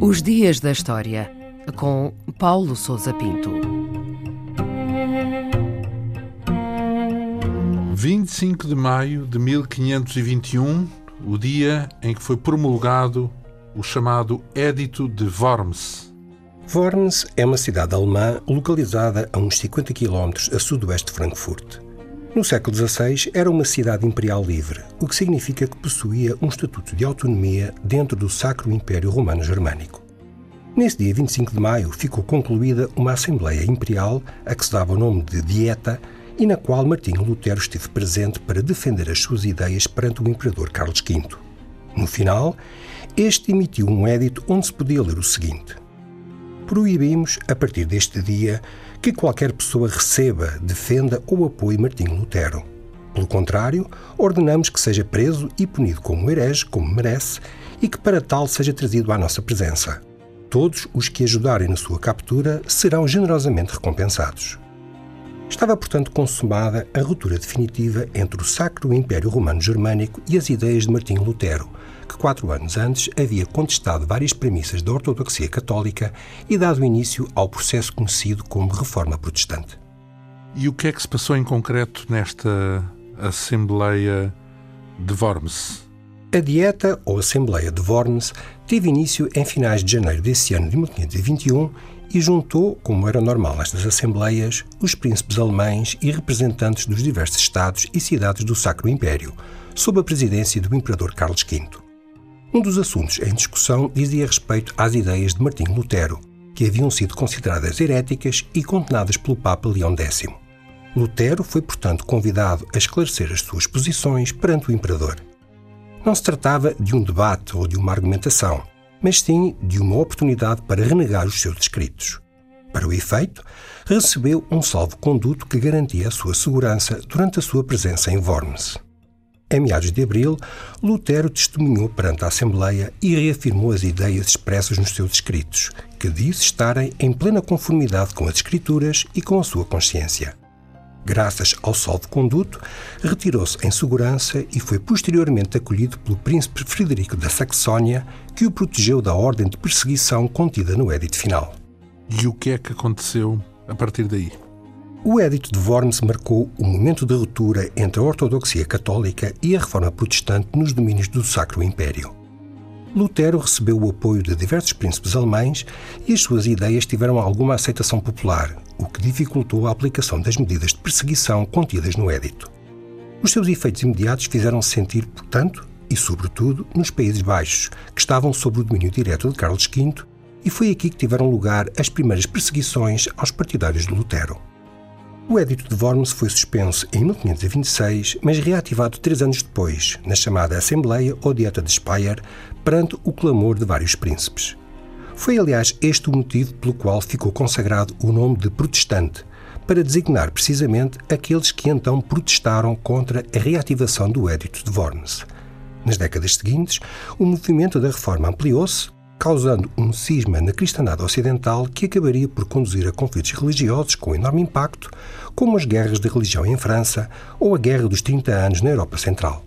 Os Dias da História, com Paulo Souza Pinto. 25 de maio de 1521, o dia em que foi promulgado o chamado Édito de Worms. Worms é uma cidade alemã localizada a uns 50 km a sudoeste de Frankfurt. No século XVI era uma cidade imperial livre, o que significa que possuía um estatuto de autonomia dentro do Sacro Império Romano Germânico. Nesse dia 25 de maio ficou concluída uma Assembleia Imperial a que se dava o nome de Dieta e na qual Martinho Lutero esteve presente para defender as suas ideias perante o Imperador Carlos V. No final, este emitiu um édito onde se podia ler o seguinte: Proibimos, a partir deste dia, que qualquer pessoa receba, defenda ou apoie Martinho Lutero. Pelo contrário, ordenamos que seja preso e punido como herege, como merece, e que para tal seja trazido à nossa presença. Todos os que ajudarem na sua captura serão generosamente recompensados. Estava, portanto, consumada a ruptura definitiva entre o Sacro Império Romano Germânico e as ideias de Martinho Lutero, que quatro anos antes havia contestado várias premissas da ortodoxia católica e dado início ao processo conhecido como Reforma Protestante. E o que é que se passou em concreto nesta Assembleia de Worms? A Dieta, ou Assembleia de Worms, teve início em finais de janeiro desse ano de 1521 e juntou, como era normal nestas assembleias, os príncipes alemães e representantes dos diversos estados e cidades do Sacro Império, sob a presidência do imperador Carlos V. Um dos assuntos em discussão dizia respeito às ideias de Martinho Lutero, que haviam sido consideradas heréticas e condenadas pelo Papa Leão X. Lutero foi, portanto, convidado a esclarecer as suas posições perante o imperador. Não se tratava de um debate ou de uma argumentação, mas sim de uma oportunidade para renegar os seus escritos. Para o efeito, recebeu um salvo-conduto que garantia a sua segurança durante a sua presença em Worms. Em meados de abril, Lutero testemunhou perante a Assembleia e reafirmou as ideias expressas nos seus escritos, que disse estarem em plena conformidade com as Escrituras e com a sua consciência. Graças ao salvo-conduto, retirou-se em segurança e foi posteriormente acolhido pelo príncipe Frederico da Saxónia, que o protegeu da ordem de perseguição contida no edito final. E o que é que aconteceu a partir daí? O Edito de Worms marcou o momento de ruptura entre a ortodoxia católica e a reforma protestante nos domínios do Sacro Império. Lutero recebeu o apoio de diversos príncipes alemães e as suas ideias tiveram alguma aceitação popular, o que dificultou a aplicação das medidas de perseguição contidas no Édito. Os seus efeitos imediatos fizeram-se sentir, portanto, e sobretudo, nos Países Baixos, que estavam sob o domínio direto de Carlos V, e foi aqui que tiveram lugar as primeiras perseguições aos partidários de Lutero. O Édito de Worms foi suspenso em 1526, mas reativado três anos depois, na chamada Assembleia ou Dieta de Speyer, perante o clamor de vários príncipes. Foi, aliás, este o motivo pelo qual ficou consagrado o nome de protestante, para designar precisamente aqueles que então protestaram contra a reativação do Édito de Worms. Nas décadas seguintes, o movimento da reforma ampliou-se, causando um cisma na cristandade ocidental que acabaria por conduzir a conflitos religiosos com enorme impacto, como as guerras de religião em França ou a Guerra dos 30 Anos na Europa Central.